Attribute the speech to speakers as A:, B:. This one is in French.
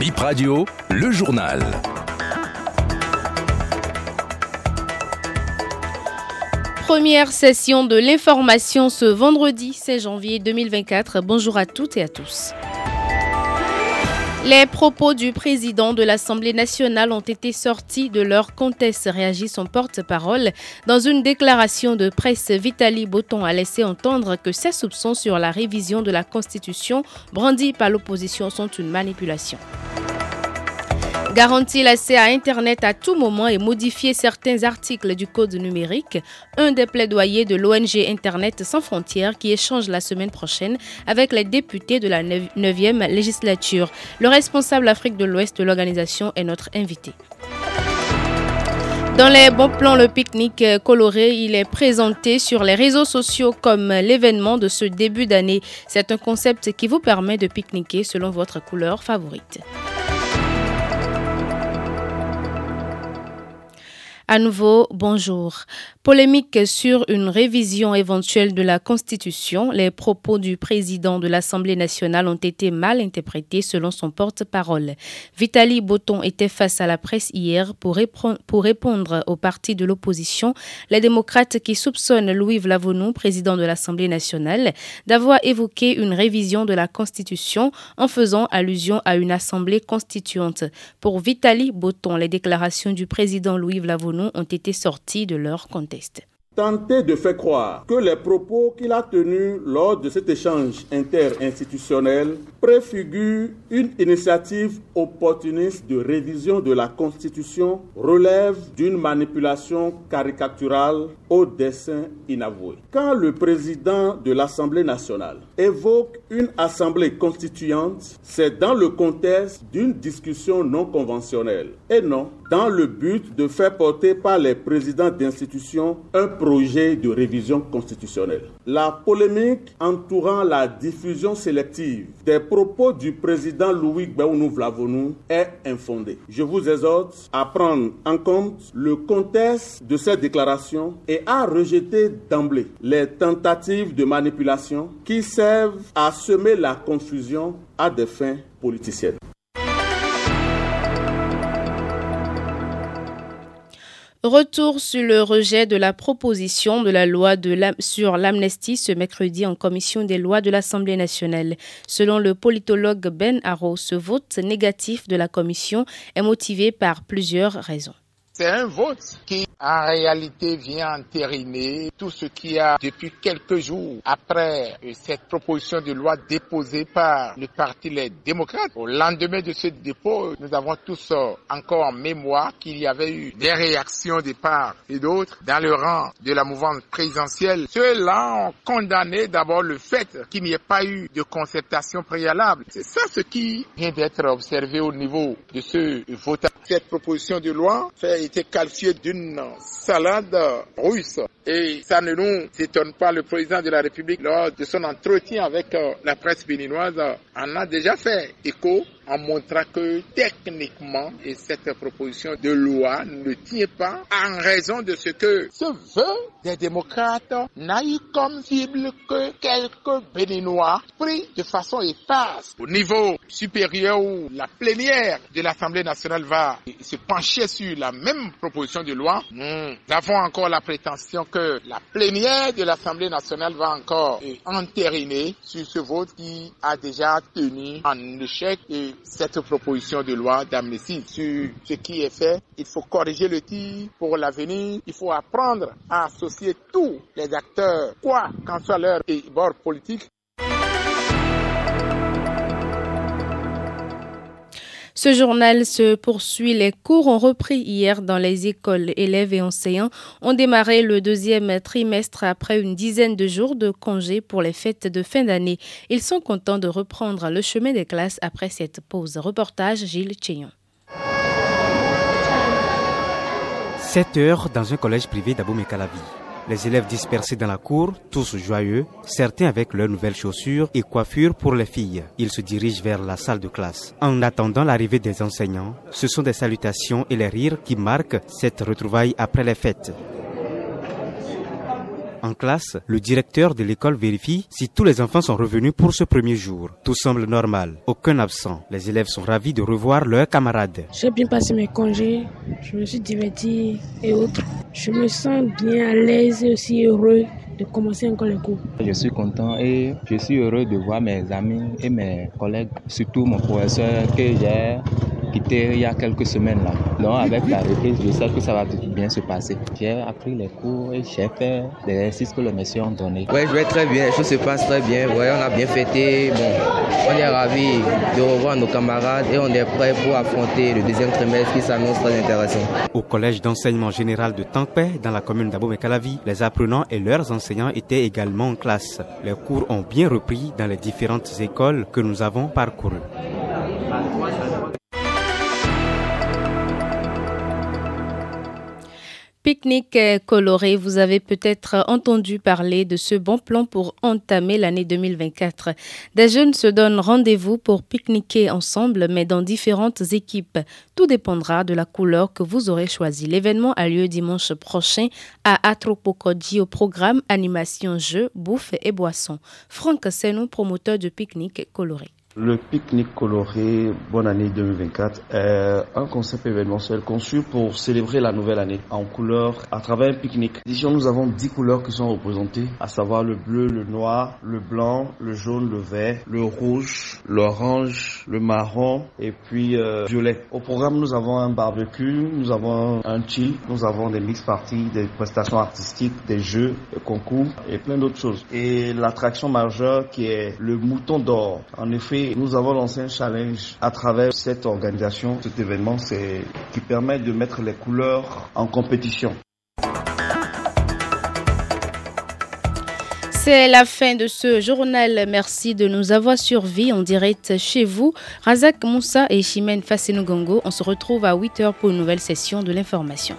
A: Bip Radio, le journal.
B: Première session de l'information ce vendredi 16 janvier 2024. Bonjour à toutes et à tous. Les propos du président de l'Assemblée nationale ont été sortis de leur conteste, réagit son porte-parole. Dans une déclaration de presse, Vitali Boton a laissé entendre que ses soupçons sur la révision de la Constitution brandis par l'opposition sont une manipulation. Garantir l'accès à Internet à tout moment et modifier certains articles du code numérique, un des plaidoyers de l'ONG Internet sans frontières qui échange la semaine prochaine avec les députés de la 9e législature. Le responsable Afrique de l'Ouest de l'organisation est notre invité. Dans les bons plans, le pique-nique coloré, il est présenté sur les réseaux sociaux comme l'événement de ce début d'année. C'est un concept qui vous permet de pique-niquer selon votre couleur favorite. À nouveau, bonjour. Polémique sur une révision éventuelle de la Constitution, les propos du président de l'Assemblée nationale ont été mal interprétés selon son porte-parole. Vitali Boton était face à la presse hier pour, répondre aux partis de l'opposition, les démocrates qui soupçonnent Louis Vlavonou, président de l'Assemblée nationale, d'avoir évoqué une révision de la Constitution en faisant allusion à une Assemblée constituante. Pour Vitali Boton, les déclarations du président Louis Vlavonou ont été sortis de leur contexte
C: tenter de faire croire que les propos qu'il a tenus lors de cet échange interinstitutionnel préfigurent une initiative opportuniste de révision de la Constitution relève d'une manipulation caricaturale au dessin inavoué. Quand le président de l'Assemblée nationale évoque une assemblée constituante, c'est dans le contexte d'une discussion non conventionnelle et non dans le but de faire porter par les présidents d'institutions un projet de révision constitutionnelle. La polémique entourant la diffusion sélective des propos du président Louis Gbaunou Vlavonou est infondée. Je vous exhorte à prendre en compte le contexte de cette déclaration et à rejeter d'emblée les tentatives de manipulation qui servent à semer la confusion à des fins politiciennes.
B: Retour sur le rejet de la proposition de la loi sur l'amnistie ce mercredi en commission des lois de l'Assemblée nationale. Selon le politologue Ben Arrow, ce vote négatif de la commission est motivé par plusieurs raisons.
D: C'est un vote qui, en réalité, vient entériner tout ce qui a, depuis quelques jours après cette proposition de loi déposée par le Parti Les Démocrates. Au lendemain de ce dépôt, nous avons tous encore en mémoire qu'il y avait eu des réactions de part et d'autres dans le rang de la mouvance présidentielle. Ceux-là ont condamné d'abord le fait qu'il n'y ait pas eu de concertation préalable. C'est ça ce qui vient d'être observé au niveau de ce vote. Cette proposition de loi fait été qualifié d'une salade russe. Et ça ne nous étonne pas. Le président de la République, lors de son entretien avec euh, la presse béninoise, en a déjà fait écho en montrant que techniquement, et cette proposition de loi ne tient pas en raison de ce que ce vœu des démocrates n'a eu comme cible que quelques béninois pris de façon efface au niveau supérieur où la plénière de l'Assemblée nationale va se pencher sur la même proposition de loi. Nous avons encore la prétention que la plénière de l'Assemblée nationale va encore entériner sur ce vote qui a déjà tenu en échec cette proposition de loi d'amnistie sur ce qui est fait. Il faut corriger le tir pour l'avenir. Il faut apprendre à associer tous les acteurs, quoi qu'en soit leur bord politique,
B: Ce journal se poursuit. Les cours ont repris hier dans les écoles. Élèves et enseignants ont démarré le deuxième trimestre après une dizaine de jours de congé pour les fêtes de fin d'année. Ils sont contents de reprendre le chemin des classes après cette pause. Reportage Gilles Cheyon.
E: 7 heures dans un collège privé d'Abomey-Calavi. Les élèves dispersés dans la cour, tous joyeux, certains avec leurs nouvelles chaussures et coiffures pour les filles. Ils se dirigent vers la salle de classe. En attendant l'arrivée des enseignants, ce sont des salutations et les rires qui marquent cette retrouvaille après les fêtes. En classe, le directeur de l'école vérifie si tous les enfants sont revenus pour ce premier jour. Tout semble normal, aucun absent. Les élèves sont ravis de revoir leurs camarades.
F: J'ai bien passé mes congés, je me suis diverti et autres. Je me sens bien à l'aise et aussi heureux de commencer encore les cours.
G: Je suis content et je suis heureux de voir mes amis et mes collègues, surtout mon professeur que j'ai quitté il y a quelques semaines là. Donc avec la reprise, je sais que ça va bien se passer. J'ai appris les cours et j'ai fait les exercices que les messieurs ont donnés.
H: Oui, je vais très bien, les choses se passent très bien. Ouais, on a bien fêté. Bon, on est ravis de revoir nos camarades et on est prêts pour affronter le deuxième trimestre qui s'annonce très intéressant.
E: Au collège d'enseignement général de Tankpe, dans la commune d'Abomey-Calavi, les apprenants et leurs enseignants étaient également en classe. Les cours ont bien repris dans les différentes écoles que nous avons parcourues.
B: Pique-nique coloré, vous avez peut-être entendu parler de ce bon plan pour entamer l'année 2024. Des jeunes se donnent rendez-vous pour pique-niquer ensemble, mais dans différentes équipes. Tout dépendra de la couleur que vous aurez choisie. L'événement a lieu dimanche prochain à Atropokodji au programme Animation Jeux, Bouffe et Boissons. Franck Senou, promoteur de pique-nique coloré.
I: Le pique-nique coloré Bonne année 2024 est un concept événementiel conçu pour célébrer la nouvelle année en couleurs à travers un pique-nique. Ici, nous avons 10 couleurs qui sont représentées, à savoir le bleu, le noir, le blanc, le jaune, le vert, le rouge, l'orange, le marron et puis euh, violet. Au programme, nous avons un barbecue, nous avons un chill, nous avons des mix parties, des prestations artistiques, des jeux, des concours et plein d'autres choses. Et l'attraction majeure qui est le mouton d'or. En effet, nous avons lancé un challenge à travers cette organisation, cet événement, c'est qui permet de mettre les couleurs en compétition.
B: C'est la fin de ce journal. Merci de nous avoir survis en direct chez vous. Razak Moussa et Chimène Fasenogongo, on se retrouve à 8h pour une nouvelle session de l'information.